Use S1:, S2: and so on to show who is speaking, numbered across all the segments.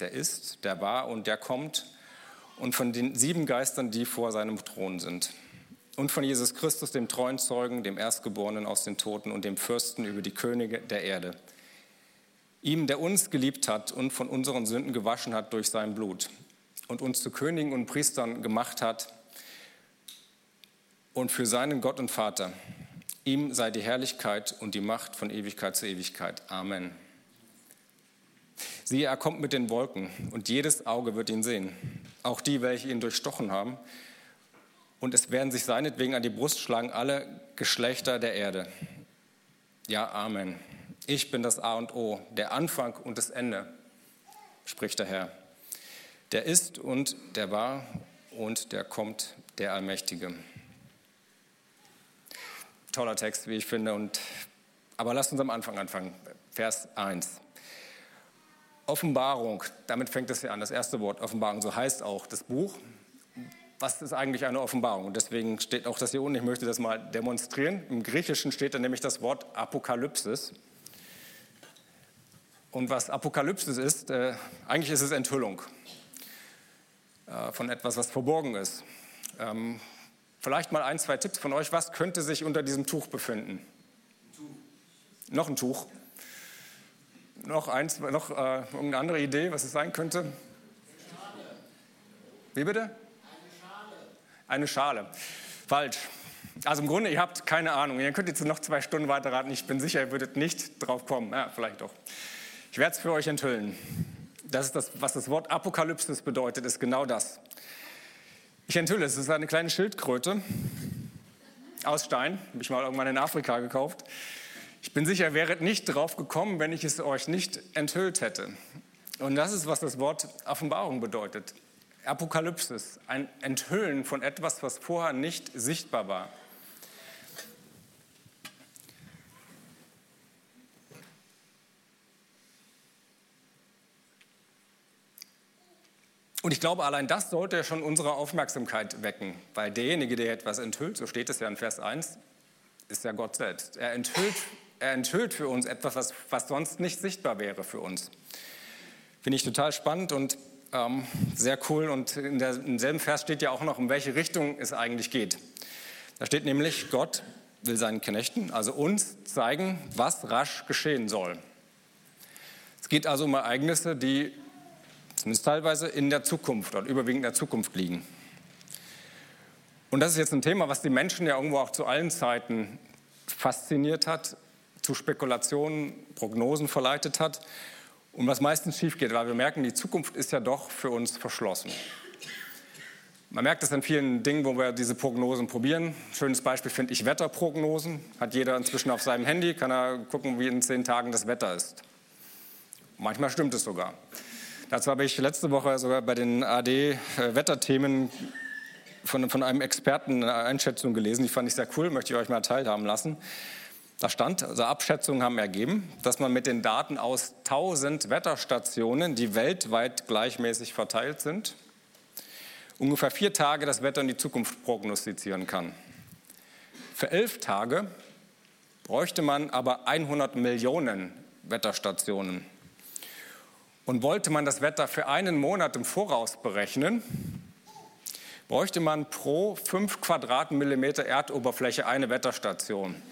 S1: der ist, der war und der kommt und von den sieben Geistern, die vor seinem Thron sind. Und von Jesus Christus, dem treuen Zeugen, dem Erstgeborenen aus den Toten und dem Fürsten über die Könige der Erde. Ihm, der uns geliebt hat und von unseren Sünden gewaschen hat durch sein Blut und uns zu Königen und Priestern gemacht hat und für seinen Gott und Vater. Ihm sei die Herrlichkeit und die Macht von Ewigkeit zu Ewigkeit. Amen. Siehe, er kommt mit den Wolken und jedes Auge wird ihn sehen, auch die, welche ihn durchstochen haben. Und es werden sich seinetwegen an die Brust schlagen alle Geschlechter der Erde. Ja, Amen. Ich bin das A und O, der Anfang und das Ende, spricht der Herr. Der ist und der war und der kommt, der Allmächtige. Toller Text, wie ich finde. Und, aber lasst uns am Anfang anfangen. Vers 1. Offenbarung, damit fängt es ja an. Das erste Wort, Offenbarung, so heißt auch das Buch. Was ist eigentlich eine Offenbarung? Und deswegen steht auch das hier unten, ich möchte das mal demonstrieren. Im Griechischen steht da nämlich das Wort Apokalypsis. Und was Apokalypsis ist, äh, eigentlich ist es Enthüllung äh, von etwas, was verborgen ist. Ähm, vielleicht mal ein, zwei Tipps von euch. Was könnte sich unter diesem Tuch befinden? Ein Tuch. Noch ein Tuch. Noch eins, noch äh, irgendeine andere Idee, was es sein könnte? Eine Schale. Wie bitte? Eine Schale. Eine Schale. Falsch. Also im Grunde, ihr habt keine Ahnung. Ihr könnt jetzt noch zwei Stunden weiter raten. Ich bin sicher, ihr würdet nicht drauf kommen. Ja, vielleicht doch. Ich werde es für euch enthüllen. Das ist das, was das Wort Apokalypsis bedeutet, ist genau das. Ich enthülle es. Es ist eine kleine Schildkröte aus Stein. Habe ich mal irgendwann in Afrika gekauft. Ich bin sicher, wäret nicht drauf gekommen, wenn ich es euch nicht enthüllt hätte. Und das ist, was das Wort Offenbarung bedeutet. Apokalypsis, ein Enthüllen von etwas, was vorher nicht sichtbar war. Und ich glaube, allein das sollte ja schon unsere Aufmerksamkeit wecken, weil derjenige, der etwas enthüllt, so steht es ja in Vers 1, ist ja Gott selbst. Er enthüllt er enthüllt für uns etwas, was, was sonst nicht sichtbar wäre für uns. Finde ich total spannend und ähm, sehr cool. Und in der, im selben Vers steht ja auch noch, in welche Richtung es eigentlich geht. Da steht nämlich, Gott will seinen Knechten, also uns, zeigen, was rasch geschehen soll. Es geht also um Ereignisse, die zumindest teilweise in der Zukunft oder überwiegend in der Zukunft liegen. Und das ist jetzt ein Thema, was die Menschen ja irgendwo auch zu allen Zeiten fasziniert hat, zu Spekulationen, Prognosen verleitet hat und was meistens schief geht, weil wir merken, die Zukunft ist ja doch für uns verschlossen. Man merkt es an vielen Dingen, wo wir diese Prognosen probieren. Schönes Beispiel finde ich Wetterprognosen. Hat jeder inzwischen auf seinem Handy, kann er gucken, wie in zehn Tagen das Wetter ist. Manchmal stimmt es sogar. Dazu habe ich letzte Woche sogar bei den AD-Wetterthemen äh, von, von einem Experten eine Einschätzung gelesen. Die fand ich sehr cool, möchte ich euch mal teilhaben lassen. Da stand, also Abschätzungen haben ergeben, dass man mit den Daten aus 1000 Wetterstationen, die weltweit gleichmäßig verteilt sind, ungefähr vier Tage das Wetter in die Zukunft prognostizieren kann. Für elf Tage bräuchte man aber 100 Millionen Wetterstationen. Und wollte man das Wetter für einen Monat im Voraus berechnen, bräuchte man pro 5 Quadratmillimeter Erdoberfläche eine Wetterstation.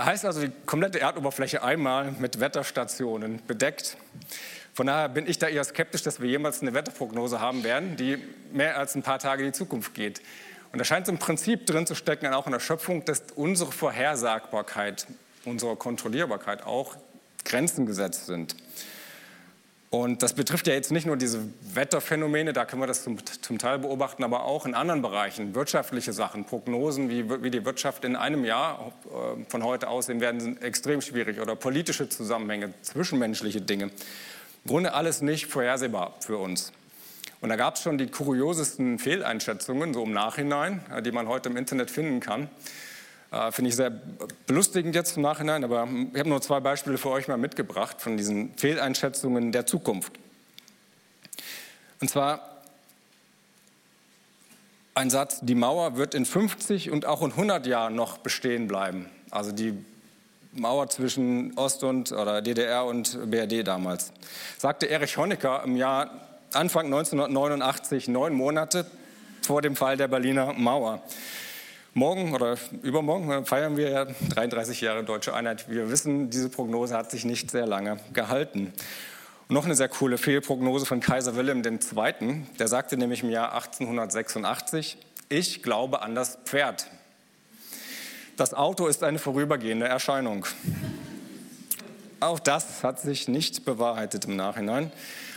S1: Heißt also die komplette Erdoberfläche einmal mit Wetterstationen bedeckt. Von daher bin ich da eher skeptisch, dass wir jemals eine Wetterprognose haben werden, die mehr als ein paar Tage in die Zukunft geht. Und da scheint so ein Prinzip drin zu stecken, auch in der Schöpfung, dass unsere Vorhersagbarkeit, unsere Kontrollierbarkeit auch Grenzen gesetzt sind. Und das betrifft ja jetzt nicht nur diese Wetterphänomene, da können wir das zum, zum, Teil beobachten, aber auch in anderen Bereichen, wirtschaftliche Sachen, Prognosen, wie, wie die Wirtschaft in einem Jahr äh, von heute aussehen werden, sind extrem schwierig oder politische Zusammenhänge, zwischenmenschliche Dinge. Im Grunde alles nicht vorhersehbar für uns. Und da gab es schon die kuriosesten Fehleinschätzungen, so im Nachhinein, äh, die man heute im Internet finden kann. Äh, Finde ich sehr belustigend jetzt im Nachhinein, aber ich habe nur zwei Beispiele für euch mal mitgebracht von diesen Fehleinschätzungen der Zukunft. Und zwar ein Satz, die Mauer wird in 50 und auch in 100 Jahren noch bestehen bleiben. Also die Mauer zwischen Ost- und oder DDR und BRD damals. Sagte Erich Honecker im Jahr Anfang 1989, neun Monate vor dem Fall der Berliner Mauer. Morgen oder übermorgen feiern wir 33 Jahre deutsche Einheit. Wir wissen, diese Prognose hat sich nicht sehr lange gehalten. Und noch eine sehr coole Fehlprognose von Kaiser Wilhelm II. Der sagte nämlich im Jahr 1886, ich glaube an das Pferd. Das Auto ist eine vorübergehende Erscheinung. Auch das hat sich nicht bewahrheitet im Nachhinein.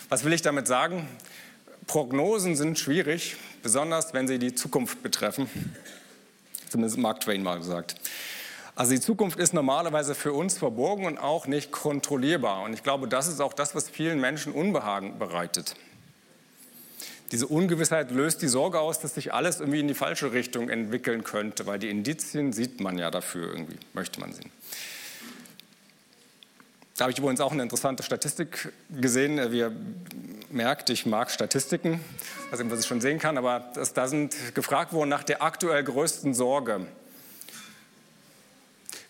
S1: Was will ich damit sagen? Prognosen sind schwierig, besonders wenn sie die Zukunft betreffen. Zumindest Mark Twain mal gesagt. Also die Zukunft ist normalerweise für uns verborgen und auch nicht kontrollierbar. Und ich glaube, das ist auch das, was vielen Menschen Unbehagen bereitet. Diese Ungewissheit löst die Sorge aus, dass sich alles irgendwie in die falsche Richtung entwickeln könnte, weil die Indizien sieht man ja dafür irgendwie, möchte man sehen. Da habe ich übrigens auch eine interessante Statistik gesehen. Wie ihr merkt, ich mag Statistiken, also was ich schon sehen kann, aber da sind gefragt worden nach der aktuell größten Sorge.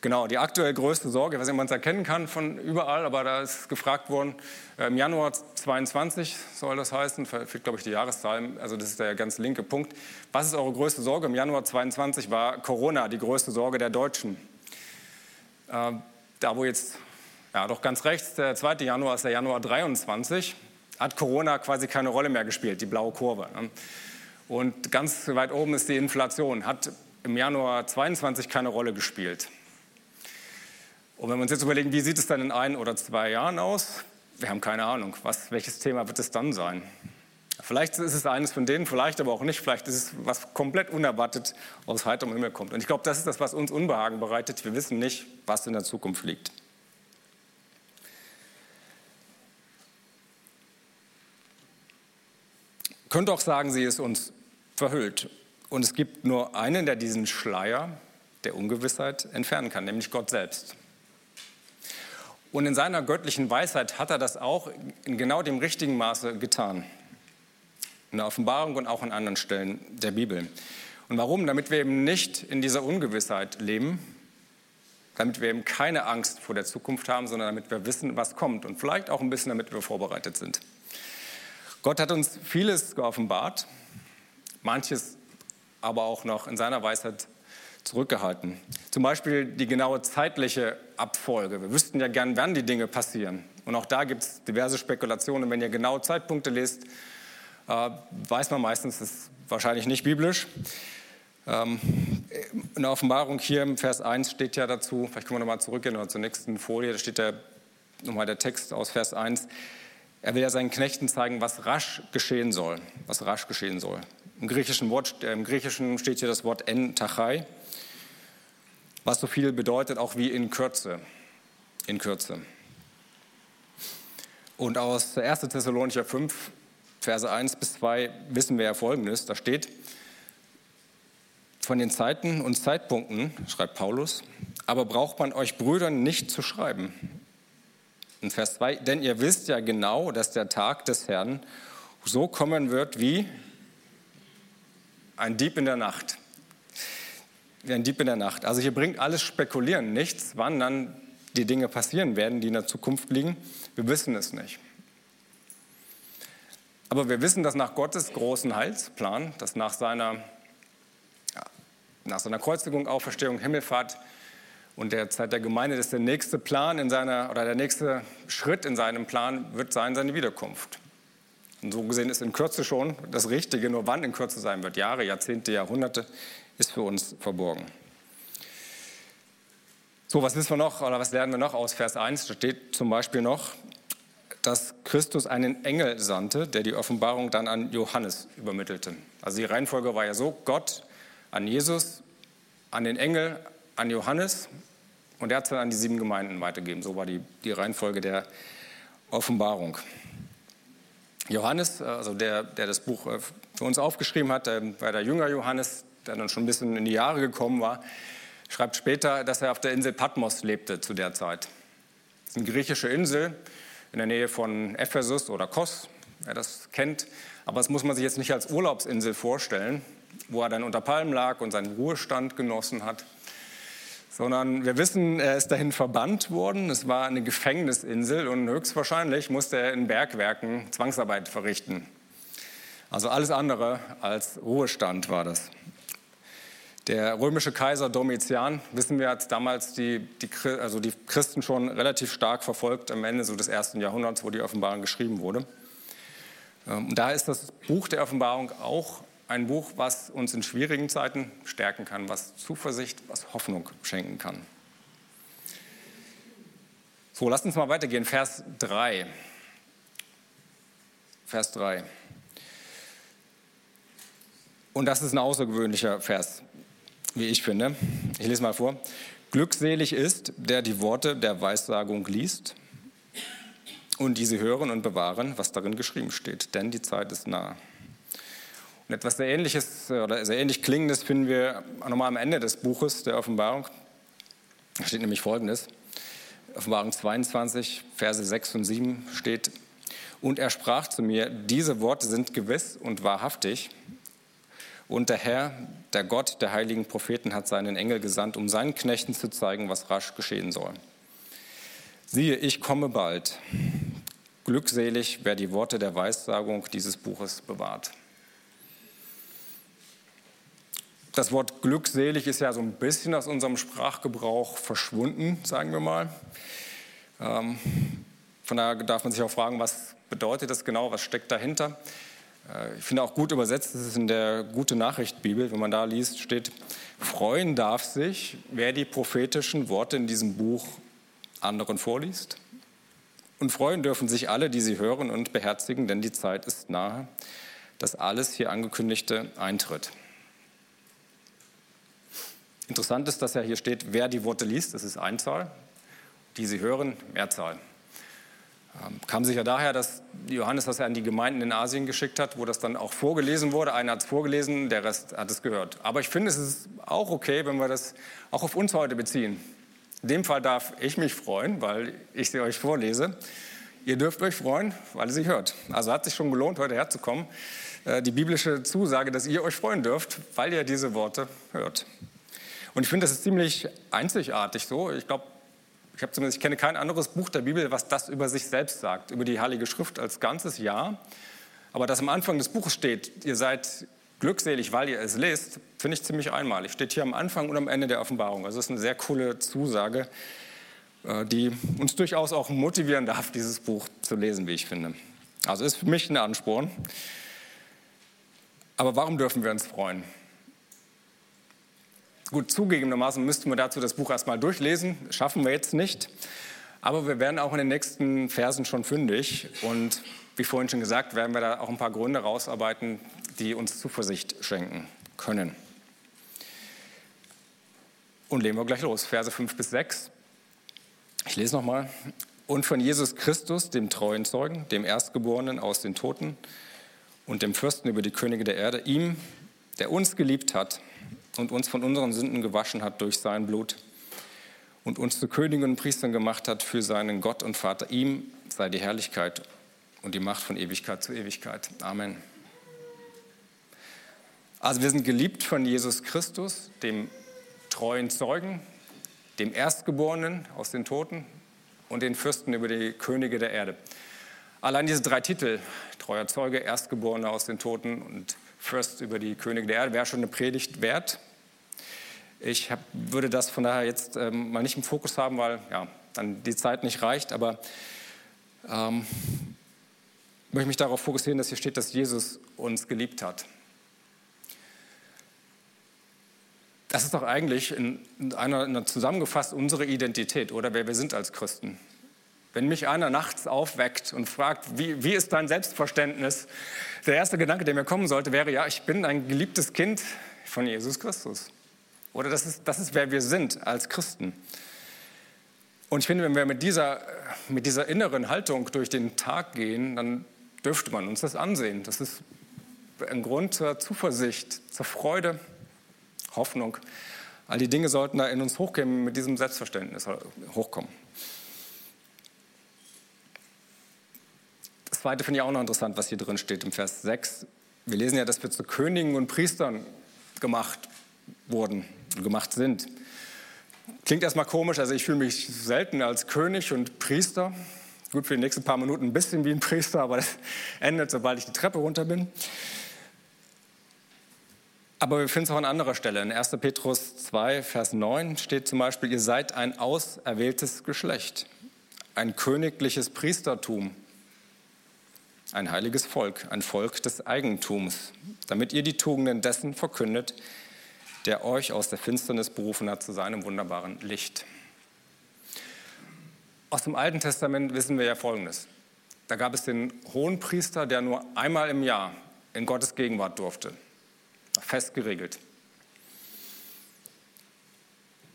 S1: Genau, die aktuell größte Sorge, was man es erkennen kann von überall, aber da ist gefragt worden, äh, im Januar 22 soll das heißen, fehlt glaube ich die Jahreszahl, also das ist der ganz linke Punkt. Was ist eure größte Sorge? Im Januar 22 war Corona die größte Sorge der Deutschen. Äh, da wo jetzt ja, doch ganz rechts, der 2. Januar ist der Januar 23, hat Corona quasi keine Rolle mehr gespielt, die blaue Kurve. Ne? Und ganz weit oben ist die Inflation, hat im Januar 22 keine Rolle gespielt. Und wenn wir uns jetzt überlegen, wie sieht es dann in ein oder zwei Jahren aus? Wir haben keine Ahnung, was, welches Thema wird es dann sein? Vielleicht ist es eines von denen, vielleicht aber auch nicht. Vielleicht ist es was komplett unerwartet aus heiterem Himmel kommt. Und ich glaube, das ist das, was uns Unbehagen bereitet. Wir wissen nicht, was in der Zukunft liegt. Könnte auch sagen, sie ist uns verhüllt. Und es gibt nur einen, der diesen Schleier der Ungewissheit entfernen kann, nämlich Gott selbst. Und in seiner göttlichen Weisheit hat er das auch in genau dem richtigen Maße getan. In der Offenbarung und auch an anderen Stellen der Bibel. Und warum? Damit wir eben nicht in dieser Ungewissheit leben, damit wir eben keine Angst vor der Zukunft haben, sondern damit wir wissen, was kommt und vielleicht auch ein bisschen, damit wir vorbereitet sind. Gott hat uns vieles geoffenbart, manches aber auch noch in seiner Weisheit zurückgehalten. Zum Beispiel die genaue zeitliche Abfolge. Wir wüssten ja gern, wann die Dinge passieren. Und auch da gibt es diverse Spekulationen. Wenn ihr genaue Zeitpunkte lest, äh, weiß man meistens, das ist wahrscheinlich nicht biblisch. Ähm, in der Offenbarung hier im Vers 1 steht ja dazu, vielleicht können wir nochmal zurückgehen oder zur nächsten Folie, da steht ja nochmal der Text aus Vers 1. Er will ja seinen Knechten zeigen, was rasch geschehen soll. Was rasch geschehen soll. Im griechischen, Wort, äh, im griechischen steht hier das Wort en tachai, was so viel bedeutet auch wie in Kürze. In Kürze. Und aus 1. Thessalonicher 5, Verse 1 bis 2 wissen wir ja Folgendes. Da steht, von den Zeiten und Zeitpunkten, schreibt Paulus, aber braucht man euch Brüdern nicht zu schreiben, in Vers 2, denn ihr wisst ja genau, dass der Tag des Herrn so kommen wird wie ein Dieb in der Nacht. Wie ein Dieb in der Nacht. Also hier bringt alles Spekulieren nichts, wann dann die Dinge passieren werden, die in der Zukunft liegen. Wir wissen es nicht. Aber wir wissen, dass nach Gottes großen Heilsplan, dass nach seiner, nach seiner Kreuzigung, Auferstehung, Himmelfahrt, und der Zeit der Gemeinde ist der nächste Plan in seiner, oder der nächste Schritt in seinem Plan wird sein seine Wiederkunft. Und so gesehen ist in Kürze schon das Richtige, nur wann in Kürze sein wird, Jahre, Jahrzehnte, Jahrhunderte, ist für uns verborgen. So, was wissen wir noch oder was lernen wir noch aus Vers 1? Da steht zum Beispiel noch, dass Christus einen Engel sandte, der die Offenbarung dann an Johannes übermittelte. Also die Reihenfolge war ja so, Gott an Jesus, an den Engel, an Johannes und er hat es dann an die sieben Gemeinden weitergegeben. So war die, die Reihenfolge der Offenbarung. Johannes, also der, der das Buch äh, für uns aufgeschrieben hat, war der Jünger Johannes, der dann schon ein bisschen in die Jahre gekommen war, schreibt später, dass er auf der Insel Patmos lebte zu der Zeit. Das ist eine griechische Insel in der Nähe von Ephesus oder Kos, wer das kennt. Aber das muss man sich jetzt nicht als Urlaubsinsel vorstellen, wo er dann unter Palmen lag und seinen Ruhestand genossen hat, sondern wir wissen, er ist dahin verbannt worden. Es war eine Gefängnisinsel und höchstwahrscheinlich musste er in Bergwerken Zwangsarbeit verrichten. Also alles andere als Ruhestand war das. Der römische Kaiser Domitian, wissen wir, hat damals die, die, also die Christen schon relativ stark verfolgt am Ende so des ersten Jahrhunderts, wo die Offenbarung geschrieben wurde. Ähm, und da ist das Buch der Offenbarung auch ein Buch, was uns in schwierigen Zeiten stärken kann, was Zuversicht, was Hoffnung schenken kann. So, lasst uns mal weitergehen. Vers 3. Vers 3. Und das ist ein außergewöhnlicher Vers, wie ich finde. Ich lese mal vor. Glückselig ist, der die Worte der Weissagung liest und diese hören und bewahren, was darin geschrieben steht, denn die Zeit ist nah. Etwas sehr Ähnliches oder sehr ähnlich Klingendes finden wir nochmal am Ende des Buches der Offenbarung. Da steht nämlich Folgendes. Offenbarung 22, Verse 6 und 7 steht, und er sprach zu mir, diese Worte sind gewiss und wahrhaftig. Und der Herr, der Gott der heiligen Propheten, hat seinen Engel gesandt, um seinen Knechten zu zeigen, was rasch geschehen soll. Siehe, ich komme bald. Glückselig, wer die Worte der Weissagung dieses Buches bewahrt. Das Wort glückselig ist ja so ein bisschen aus unserem Sprachgebrauch verschwunden, sagen wir mal. Ähm, von daher darf man sich auch fragen, was bedeutet das genau, was steckt dahinter. Äh, ich finde auch gut übersetzt, das ist in der Gute Nachricht Bibel, wenn man da liest, steht, freuen darf sich, wer die prophetischen Worte in diesem Buch anderen vorliest. Und freuen dürfen sich alle, die sie hören und beherzigen, denn die Zeit ist nahe, dass alles hier angekündigte eintritt. Interessant ist, dass ja hier steht, wer die Worte liest, das ist Einzahl, die sie hören, Mehrzahl. Ähm, kam sicher daher, dass Johannes das ja an die Gemeinden in Asien geschickt hat, wo das dann auch vorgelesen wurde. Einer hat es vorgelesen, der Rest hat es gehört. Aber ich finde, es ist auch okay, wenn wir das auch auf uns heute beziehen. In dem Fall darf ich mich freuen, weil ich sie euch vorlese. Ihr dürft euch freuen, weil ihr sie hört. Also hat sich schon gelohnt, heute herzukommen. Äh, die biblische Zusage, dass ihr euch freuen dürft, weil ihr diese Worte hört. Und ich finde, das ist ziemlich einzigartig so. Ich glaube, ich habe zumindest, ich kenne kein anderes Buch der Bibel, was das über sich selbst sagt, über die Heilige Schrift als ganzes Ja. Aber dass am Anfang des Buches steht, ihr seid glückselig, weil ihr es lest, finde ich ziemlich einmalig. Steht hier am Anfang und am Ende der Offenbarung. Also das ist eine sehr coole Zusage, äh, die uns durchaus auch motivieren darf, dieses Buch zu lesen, wie ich finde. Also ist für mich ein Ansporn. Aber warum dürfen wir uns freuen? Gut, zugegebenermaßen müssten wir dazu das Buch erstmal durchlesen. Schaffen wir jetzt nicht. Aber wir werden auch in den nächsten Versen schon fündig. Und wie vorhin schon gesagt, werden wir da auch ein paar Gründe rausarbeiten, die uns Zuversicht schenken können. Und legen wir gleich los. Verse 5 bis 6. Ich lese nochmal. Und von Jesus Christus, dem treuen Zeugen, dem Erstgeborenen aus den Toten und dem Fürsten über die Könige der Erde, ihm, der uns geliebt hat und uns von unseren Sünden gewaschen hat durch sein Blut und uns zu Königen und Priestern gemacht hat für seinen Gott und Vater. Ihm sei die Herrlichkeit und die Macht von Ewigkeit zu Ewigkeit. Amen. Also wir sind geliebt von Jesus Christus, dem treuen Zeugen, dem Erstgeborenen aus den Toten und den Fürsten über die Könige der Erde. Allein diese drei Titel, treuer Zeuge, Erstgeborener aus den Toten und Fürst über die Könige der Erde, wäre schon eine Predigt wert. Ich hab, würde das von daher jetzt ähm, mal nicht im Fokus haben, weil ja, dann die Zeit nicht reicht, aber ähm, möchte mich darauf fokussieren, dass hier steht, dass Jesus uns geliebt hat. Das ist doch eigentlich in einer, in einer zusammengefasst unsere Identität oder wer wir sind als Christen. Wenn mich einer nachts aufweckt und fragt, wie, wie ist dein Selbstverständnis, der erste Gedanke, der mir kommen sollte, wäre, ja, ich bin ein geliebtes Kind von Jesus Christus. Oder das ist, das ist wer wir sind als Christen. Und ich finde, wenn wir mit dieser, mit dieser inneren Haltung durch den Tag gehen, dann dürfte man uns das ansehen. Das ist ein Grund zur Zuversicht, zur Freude, Hoffnung. All die Dinge sollten da in uns hochkommen, mit diesem Selbstverständnis hochkommen. Zweite finde ich auch noch interessant, was hier drin steht im Vers 6. Wir lesen ja, dass wir zu Königen und Priestern gemacht wurden und gemacht sind. Klingt erstmal komisch, also ich fühle mich selten als König und Priester. Gut, für die nächsten paar Minuten ein bisschen wie ein Priester, aber das endet, sobald ich die Treppe runter bin. Aber wir finden es auch an anderer Stelle. In 1. Petrus 2, Vers 9 steht zum Beispiel, ihr seid ein auserwähltes Geschlecht, ein königliches Priestertum, ein heiliges Volk, ein Volk des Eigentums, damit ihr die Tugenden dessen verkündet, der euch aus der Finsternis berufen hat zu seinem wunderbaren Licht. Aus dem Alten Testament wissen wir ja Folgendes. Da gab es den hohen Priester, der nur einmal im Jahr in Gottes Gegenwart durfte. Fest geregelt.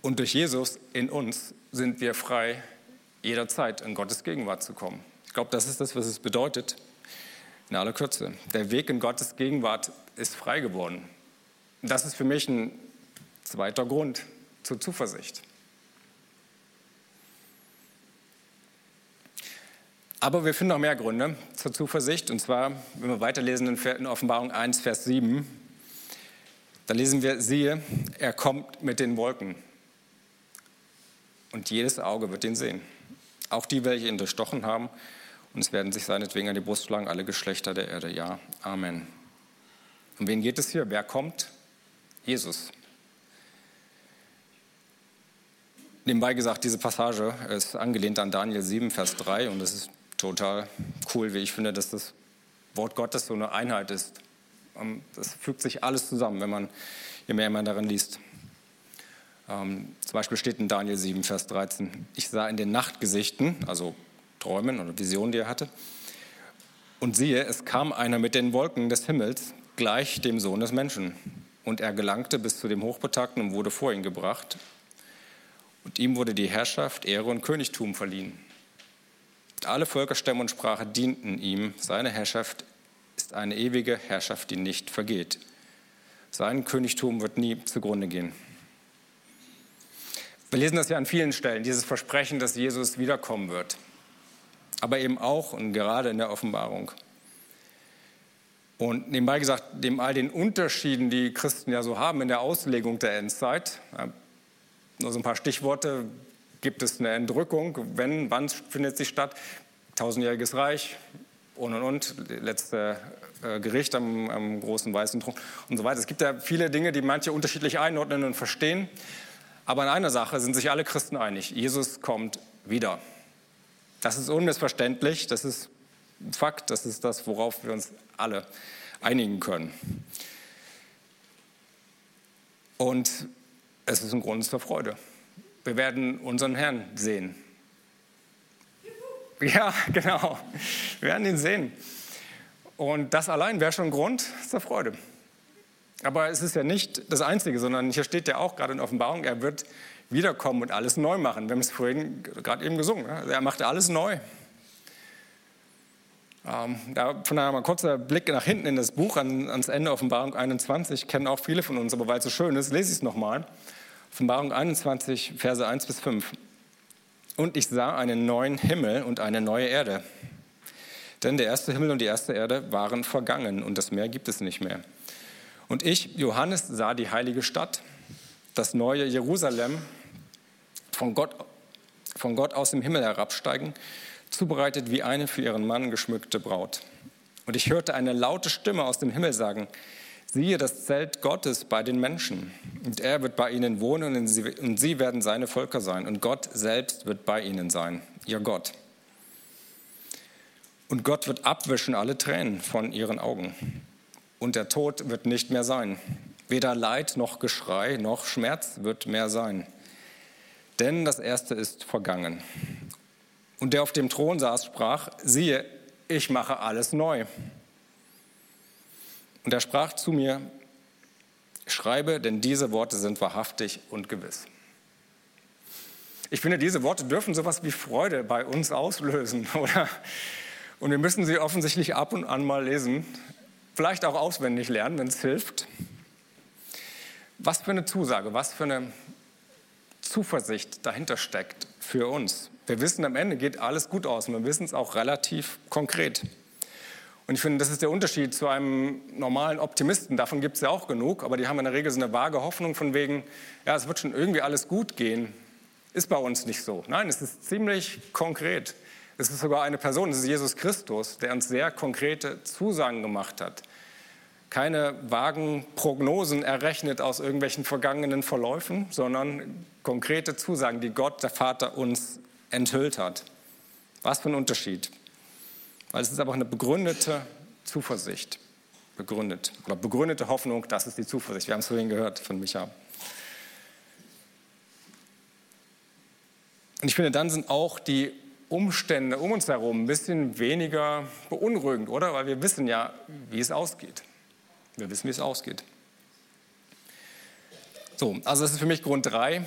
S1: Und durch Jesus in uns sind wir frei, jederzeit in Gottes Gegenwart zu kommen. Ich glaube, das ist das, was es bedeutet, in aller Kürze. Der Weg in Gottes Gegenwart ist frei geworden. Das ist für mich ein zweiter Grund zur Zuversicht. Aber wir finden noch mehr Gründe zur Zuversicht. Und zwar, wenn wir weiterlesen in Offenbarung 1, Vers 7, da lesen wir, siehe, er kommt mit den Wolken. Und jedes Auge wird ihn sehen. Auch die, welche ihn durchstochen haben. Und es werden sich seinetwegen an die Brust schlagen, alle Geschlechter der Erde. Ja, Amen. Um wen geht es hier? Wer kommt? Jesus. Nebenbei gesagt, diese Passage ist angelehnt an Daniel 7, Vers 3 und es ist total cool, wie ich finde, dass das Wort Gottes so eine Einheit ist. Ähm, das fügt sich alles zusammen, wenn man, je mehr man darin liest. Ähm, zum Beispiel steht in Daniel 7, Vers 13, ich sah in den Nachtgesichten, also Träumen oder Visionen, die er hatte, und siehe, es kam einer mit den Wolken des Himmels, gleich dem Sohn des Menschen. Und er gelangte bis zu dem Hochbetagten und wurde vor ihn gebracht. Und ihm wurde die Herrschaft, Ehre und Königtum verliehen. Alle Völker, Stämme und Sprache dienten ihm. Seine Herrschaft ist eine ewige Herrschaft, die nicht vergeht. Sein Königtum wird nie zugrunde gehen. Wir lesen das ja an vielen Stellen, dieses Versprechen, dass Jesus wiederkommen wird. Aber eben auch und gerade in der Offenbarung. Und nebenbei gesagt, neben all den Unterschieden, die Christen ja so haben in der Auslegung der Endzeit, nur so ein paar Stichworte, Gibt es eine Entrückung? Wenn, wann findet sie statt? Tausendjähriges Reich und und und, letzte äh, Gericht am, am, großen weißen Thron und so weiter. Es gibt ja viele Dinge, die manche unterschiedlich einordnen und verstehen. Aber in einer Sache sind sich alle Christen einig: Jesus kommt wieder. Das ist unmissverständlich, das ist Fakt, das ist das, worauf wir uns alle einigen können. Und es ist ein Grund zur Freude. Wir werden unseren Herrn sehen. Ja, genau. Wir werden ihn sehen. Und das allein wäre schon ein Grund zur Freude. Aber es ist ja nicht das Einzige, sondern hier steht ja auch gerade in Offenbarung, er wird wiederkommen und alles neu machen. Wir haben es vorhin gerade eben gesungen. Er macht alles neu. Ähm, da, von daher mal kurzer Blick nach hinten in das Buch, an, ans Ende Offenbarung 21, kennen auch viele von uns, aber weil es so schön ist, lese ich es nochmal. Offenbarung 21, Verse 1 bis 5. Und ich sah einen neuen Himmel und eine neue Erde. Denn der erste Himmel und die erste Erde waren vergangen und das Meer gibt es nicht mehr. Und ich, Johannes, sah die heilige Stadt, das neue Jerusalem, von Gott, von Gott aus dem Himmel herabsteigen, zubereitet wie eine für ihren Mann geschmückte Braut. Und ich hörte eine laute Stimme aus dem Himmel sagen, Siehe das Zelt Gottes bei den Menschen. Und er wird bei ihnen wohnen und sie werden seine Völker sein. Und Gott selbst wird bei ihnen sein, ihr Gott. Und Gott wird abwischen alle Tränen von ihren Augen. Und der Tod wird nicht mehr sein. Weder Leid noch Geschrei noch Schmerz wird mehr sein. Denn das Erste ist vergangen. Und der auf dem Thron saß, sprach, siehe, ich mache alles neu. Und er sprach zu mir, schreibe, denn diese Worte sind wahrhaftig und gewiss. Ich finde, diese Worte dürfen sowas wie Freude bei uns auslösen, oder? Und wir müssen sie offensichtlich ab und an mal lesen, vielleicht auch auswendig lernen, wenn es hilft. Was für eine Zusage, was für eine Zuversicht dahinter steckt für uns. Wir wissen, am Ende geht alles gut aus und wir wissen es auch relativ konkret. Und ich finde, das ist der Unterschied zu einem normalen Optimisten. Davon gibt es ja auch genug, aber die haben in der Regel so eine vage Hoffnung von wegen, ja, es wird schon irgendwie alles gut gehen. Ist bei uns nicht so. Nein, es ist ziemlich konkret. Es ist sogar eine Person, es ist Jesus Christus, der uns sehr konkrete Zusagen gemacht hat. Keine vagen Prognosen errechnet aus irgendwelchen vergangenen Verläufen, sondern konkrete Zusagen, die Gott, der Vater, uns enthüllt hat. Was für ein Unterschied. Weil es ist aber eine begründete Zuversicht. Begründet. Oder begründete Hoffnung, das ist die Zuversicht. Wir haben es vorhin gehört von Micha. Und ich finde, dann sind auch die Umstände um uns herum ein bisschen weniger beunruhigend, oder? Weil wir wissen ja, wie es ausgeht. Wir wissen, wie es ausgeht. So, also das ist für mich Grund drei.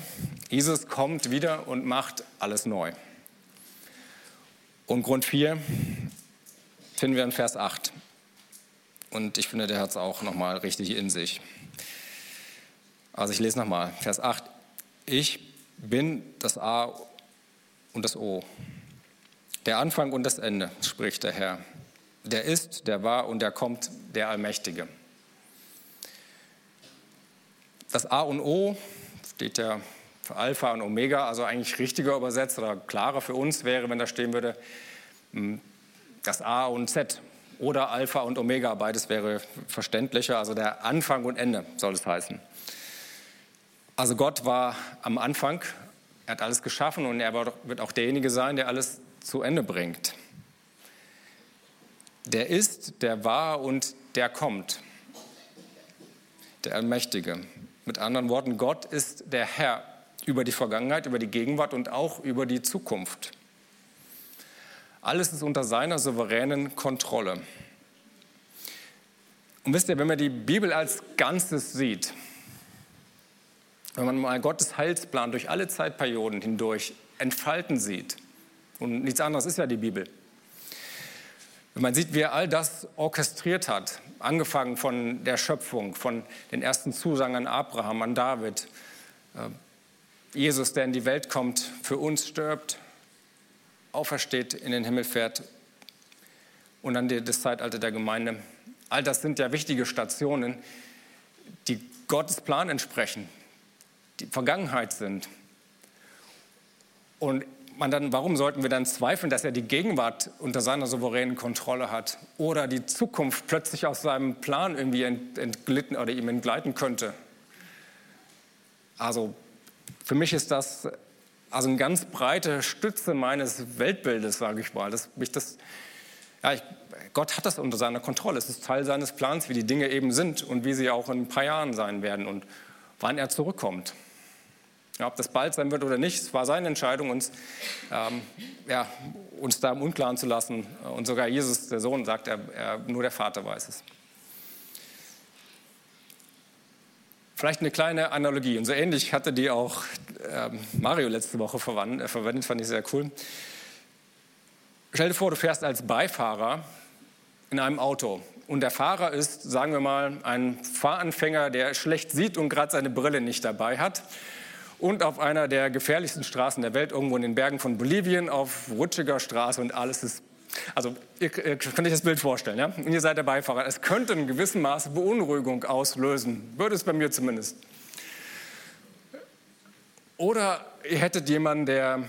S1: Jesus kommt wieder und macht alles neu. Und Grund vier finden wir in Vers 8. Und ich finde, der hat es auch nochmal richtig in sich. Also ich lese nochmal, Vers 8. Ich bin das A und das O. Der Anfang und das Ende, spricht der Herr. Der ist, der war und der kommt, der Allmächtige. Das A und O steht ja für Alpha und Omega, also eigentlich richtiger übersetzt oder klarer für uns wäre, wenn da stehen würde, hm, das A und Z oder Alpha und Omega, beides wäre verständlicher, also der Anfang und Ende soll es heißen. Also Gott war am Anfang, er hat alles geschaffen und er wird auch derjenige sein, der alles zu Ende bringt. Der ist, der war und der kommt. Der Allmächtige. Mit anderen Worten, Gott ist der Herr über die Vergangenheit, über die Gegenwart und auch über die Zukunft. Alles ist unter seiner souveränen Kontrolle. Und wisst ihr, wenn man die Bibel als Ganzes sieht, wenn man mal Gottes Heilsplan durch alle Zeitperioden hindurch entfalten sieht, und nichts anderes ist ja die Bibel, wenn man sieht, wie er all das orchestriert hat, angefangen von der Schöpfung, von den ersten Zusagen an Abraham, an David, äh, Jesus, der in die Welt kommt, für uns stirbt, aufersteht, in den Himmel fährt und dann das Zeitalter der Gemeinde. All das sind ja wichtige Stationen, die Gottes Plan entsprechen, die Vergangenheit sind. Und man dann, warum sollten wir dann zweifeln, dass er die Gegenwart unter seiner souveränen Kontrolle hat oder die Zukunft plötzlich aus seinem Plan irgendwie entglitten oder ihm entgleiten könnte? Also für mich ist das also eine ganz breite Stütze meines Weltbildes, sage ich mal. Dass mich das, ja, ich, Gott hat das unter seiner Kontrolle. Es ist Teil seines Plans, wie die Dinge eben sind und wie sie auch in ein paar Jahren sein werden und wann er zurückkommt. Ja, ob das bald sein wird oder nicht, es war seine Entscheidung, uns, ähm, ja, uns da im Unklaren zu lassen. Und sogar Jesus, der Sohn, sagt, er, er, nur der Vater weiß es. Vielleicht eine kleine Analogie. Und so ähnlich hatte die auch ähm, Mario letzte Woche verwendet, verwendet, fand ich sehr cool. Stell dir vor, du fährst als Beifahrer in einem Auto und der Fahrer ist, sagen wir mal, ein Fahranfänger, der schlecht sieht und gerade seine Brille nicht dabei hat und auf einer der gefährlichsten Straßen der Welt, irgendwo in den Bergen von Bolivien, auf rutschiger Straße und alles ist also ihr, ihr könnt euch das Bild vorstellen, ja? Und ihr seid der Beifahrer. Es könnte in gewissem Maße Beunruhigung auslösen, würde es bei mir zumindest. Oder ihr hättet jemanden, der,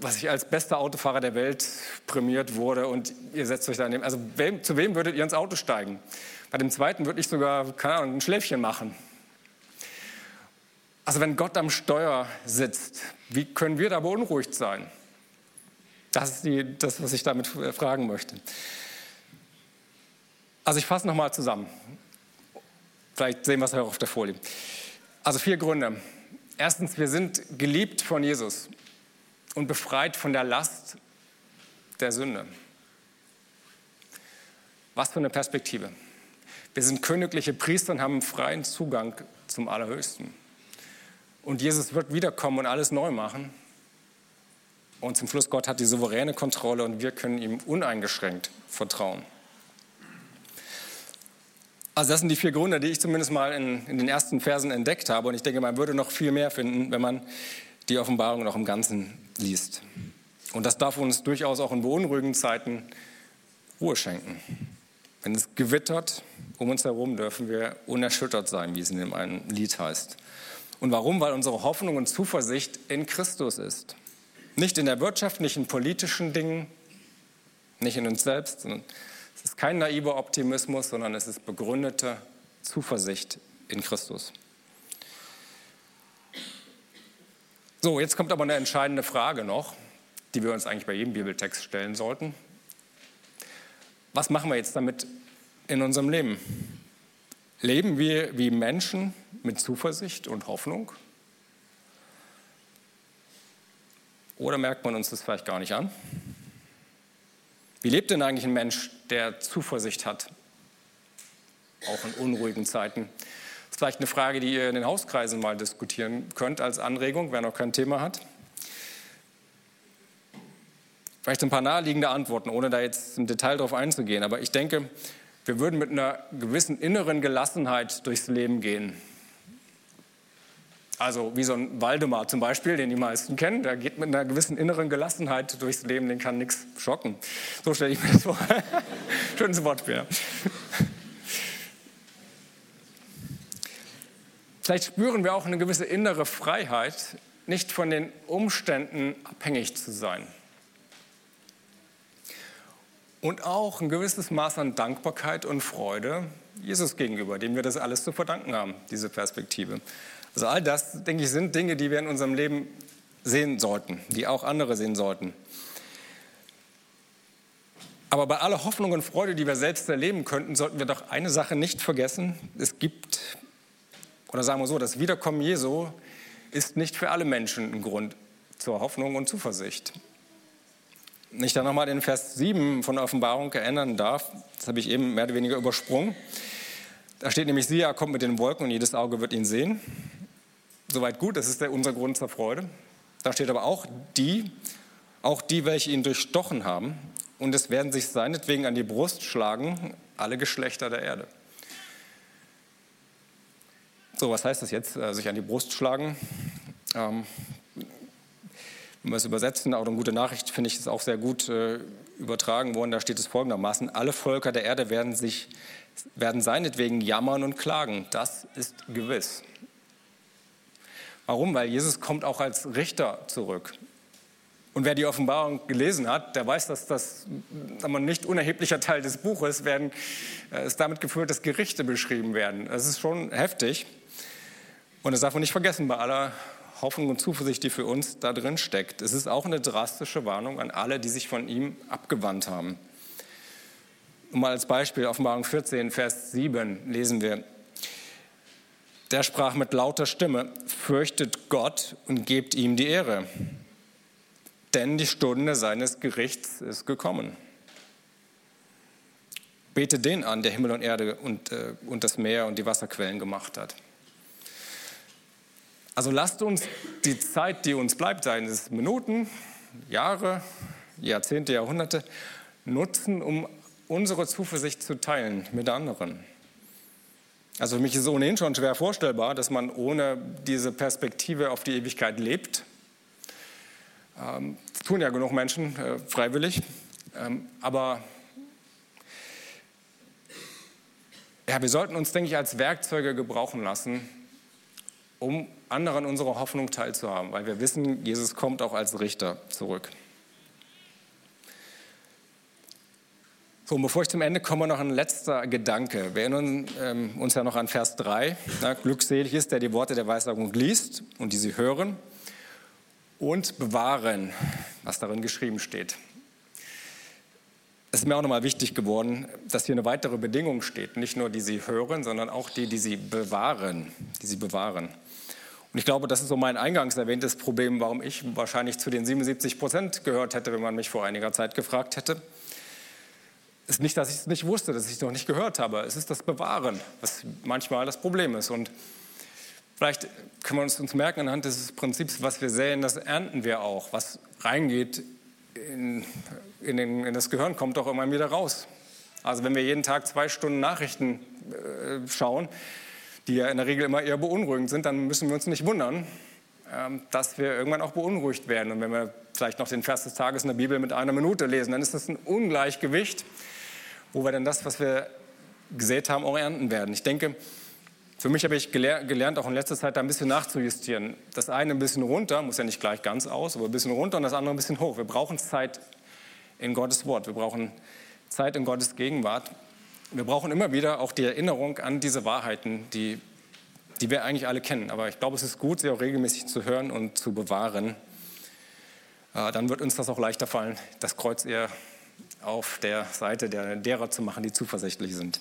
S1: was ich als bester Autofahrer der Welt prämiert wurde und ihr setzt euch daneben. Also wem, zu wem würdet ihr ins Auto steigen? Bei dem zweiten würde ich sogar, keine Ahnung, ein Schläfchen machen. Also wenn Gott am Steuer sitzt, wie können wir da beunruhigt sein? Das ist die, das, was ich damit fragen möchte. Also ich fasse nochmal zusammen. Vielleicht sehen wir es auch auf der Folie. Also vier Gründe. Erstens, wir sind geliebt von Jesus und befreit von der Last der Sünde. Was für eine Perspektive. Wir sind königliche Priester und haben freien Zugang zum Allerhöchsten. Und Jesus wird wiederkommen und alles neu machen. Und zum Schluss, Gott hat die souveräne Kontrolle und wir können ihm uneingeschränkt vertrauen. Also das sind die vier Gründe, die ich zumindest mal in, in, den ersten Versen entdeckt habe. Und ich denke, man würde noch viel mehr finden, wenn man die Offenbarung noch im Ganzen liest. Und das darf uns durchaus auch in beunruhigenden Zeiten Ruhe schenken. Wenn es gewittert um uns herum, dürfen wir unerschüttert sein, wie es in dem einen Lied heißt. Und warum? Weil unsere Hoffnung und Zuversicht in Christus ist. Nicht in der Wirtschaft, nicht in politischen Dingen, nicht in uns selbst, sondern es ist kein naiver Optimismus, sondern es ist begründete Zuversicht in Christus. So, jetzt kommt aber eine entscheidende Frage noch, die wir uns eigentlich bei jedem Bibeltext stellen sollten. Was machen wir jetzt damit in unserem Leben? Leben wir wie Menschen mit Zuversicht und Hoffnung? Oder merkt man uns das vielleicht gar nicht an? Wie lebt denn eigentlich ein Mensch, der Zuversicht hat, auch in unruhigen Zeiten? Das ist vielleicht eine Frage, die ihr in den Hauskreisen mal diskutieren könnt als Anregung, wer noch kein Thema hat. Vielleicht ein paar naheliegende Antworten, ohne da jetzt im Detail drauf einzugehen. Aber ich denke, wir würden mit einer gewissen inneren Gelassenheit durchs Leben gehen. Also wie so ein Waldemar zum Beispiel, den die meisten kennen, der geht mit einer gewissen inneren Gelassenheit durchs Leben, den kann nichts schocken. So stelle ich mir das vor. Schönes Wortspiel. Ja. Vielleicht spüren wir auch eine gewisse innere Freiheit, nicht von den Umständen abhängig zu sein. Und auch ein gewisses Maß an Dankbarkeit und Freude Jesus gegenüber, dem wir das alles zu verdanken haben, diese Perspektive. Also all das, denke ich, sind Dinge, die wir in unserem Leben sehen sollten, die auch andere sehen sollten. Aber bei aller Hoffnung und Freude, die wir selbst erleben könnten, sollten wir doch eine Sache nicht vergessen. Es gibt, oder sagen wir so, das Wiederkommen Jesu ist nicht für alle Menschen ein Grund zur Hoffnung und Zuversicht. Wenn ich da nochmal den Vers 7 von der Offenbarung erinnern darf, das habe ich eben mehr oder weniger übersprungen. Da steht nämlich, siehe, er kommt mit den Wolken und jedes Auge wird ihn sehen. Soweit gut, das ist der, unser Grund zur Freude. Da steht aber auch die, auch die, welche ihn durchstochen haben, und es werden sich seinetwegen an die Brust schlagen, alle Geschlechter der Erde. So, was heißt das jetzt, äh, sich an die Brust schlagen? Ähm, wenn wir es übersetzen, auch eine gute Nachricht, finde ich es auch sehr gut äh, übertragen worden. Da steht es folgendermaßen: Alle Völker der Erde werden sich, werden seinetwegen jammern und klagen. Das ist gewiss. Warum? Weil Jesus kommt auch als Richter zurück. Und wer die Offenbarung gelesen hat, der weiß, dass das ein nicht unerheblicher Teil des Buches werden, äh, ist damit geführt, dass Gerichte beschrieben werden. Das ist schon heftig. Und das darf man nicht vergessen bei aller Hoffnung und Zuversicht, die für uns da drin steckt. Es ist auch eine drastische Warnung an alle, die sich von ihm abgewandt haben. Und mal als Beispiel, Offenbarung 14, Vers 7 lesen wir, der sprach mit lauter Stimme, fürchtet Gott und gebt ihm die Ehre, denn die Stunde seines Gerichts ist gekommen. Bete den an, der Himmel und Erde und, äh, und das Meer und die Wasserquellen gemacht hat. Also lasst uns die Zeit, die uns bleibt, seien es Minuten, Jahre, Jahrzehnte, Jahrhunderte, nutzen, um unsere Zuversicht zu teilen mit anderen. Also für mich ist es ohnehin schon schwer vorstellbar, dass man ohne diese Perspektive auf die Ewigkeit lebt. Ähm, das tun ja genug Menschen äh, freiwillig. Ähm, aber ja, wir sollten uns, denke ich, als Werkzeuge gebrauchen lassen, um anderen unsere Hoffnung teilzuhaben, weil wir wissen, Jesus kommt auch als Richter zurück. So, bevor ich zum Ende komme, noch ein letzter Gedanke. Wir erinnern ähm, uns ja noch an Vers 3. Na, glückselig ist, der die Worte der Weissagung liest und die sie hören und bewahren, was darin geschrieben steht. Es ist mir auch nochmal wichtig geworden, dass hier eine weitere Bedingung steht. Nicht nur die sie hören, sondern auch die, die sie bewahren. Die sie bewahren. Und ich glaube, das ist so mein eingangs erwähntes Problem, warum ich wahrscheinlich zu den 77 Prozent gehört hätte, wenn man mich vor einiger Zeit gefragt hätte ist nicht, dass ich es nicht wusste, dass ich es noch nicht gehört habe. Es ist das Bewahren, was manchmal das Problem ist. Und vielleicht können wir uns, merken anhand des Prinzips, was wir säen, das ernten wir auch. Was reingeht in, in, den, in das Gehirn, kommt auch immer wieder raus. Also wenn wir jeden Tag zwei Stunden Nachrichten äh, schauen, die ja in der Regel immer eher beunruhigend sind, dann müssen wir uns nicht wundern, dass wir irgendwann auch beunruhigt werden. Und wenn wir vielleicht noch den Vers des Tages in der Bibel mit einer Minute lesen, dann ist das ein Ungleichgewicht wo wir dann das, was wir gesät haben, auch ernten werden. Ich denke, Für mich habe ich gelernt, auch in letzter Zeit da ein bisschen nachzujustieren. Das eine ein bisschen runter, muss ja nicht gleich ganz aus, aber ein bisschen runter und das andere ein bisschen hoch. Wir brauchen Zeit in Gottes Wort. Wir brauchen Zeit in Gottes Gegenwart. Wir brauchen immer wieder auch die Erinnerung an diese Wahrheiten, die, die wir eigentlich alle kennen. Aber ich glaube, es ist gut, sie auch regelmäßig zu hören und zu bewahren. Äh, dann wird uns das auch leichter fallen, das Kreuz eher auf der Seite der, derer zu machen, die zuversichtlich sind.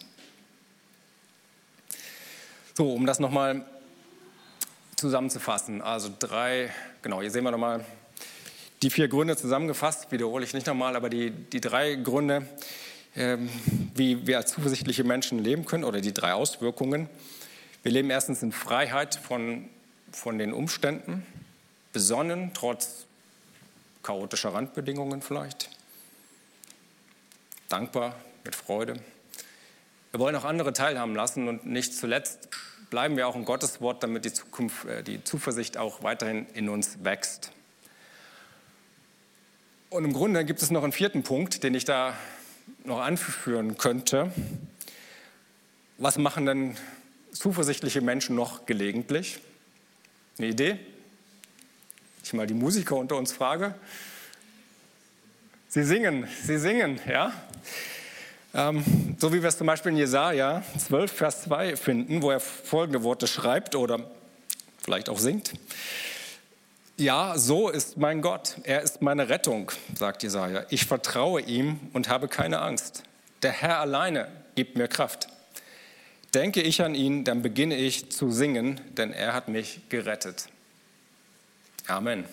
S1: So, um das nochmal zusammenzufassen. Also drei, genau, hier sehen wir nochmal die vier Gründe zusammengefasst, wiederhole ich nicht nochmal, aber die, die drei Gründe, ähm, wie wir als zuversichtliche Menschen leben können oder die drei Auswirkungen. Wir leben erstens in Freiheit von, von den Umständen, besonnen, trotz chaotischer Randbedingungen vielleicht, dankbar, mit Freude. Wir wollen auch andere teilhaben lassen und nicht zuletzt bleiben wir auch in Gottes Wort, damit die, Zukunft, äh, die Zuversicht auch weiterhin in uns wächst. Und im Grunde gibt es noch einen vierten Punkt, den ich da noch anführen könnte. Was machen denn zuversichtliche Menschen noch gelegentlich? Eine Idee? Ich mal die Musiker unter uns frage. Sie singen, sie singen, ja. Ähm, so wie wir es zum Beispiel in Jesaja 12, Vers 2 finden, wo er folgende Worte schreibt oder vielleicht auch singt. Ja, so ist mein Gott. Er ist meine Rettung, sagt Jesaja. Ich vertraue ihm und habe keine Angst. Der Herr alleine gibt mir Kraft. Denke ich an ihn, dann beginne ich zu singen, denn er hat mich gerettet. Amen.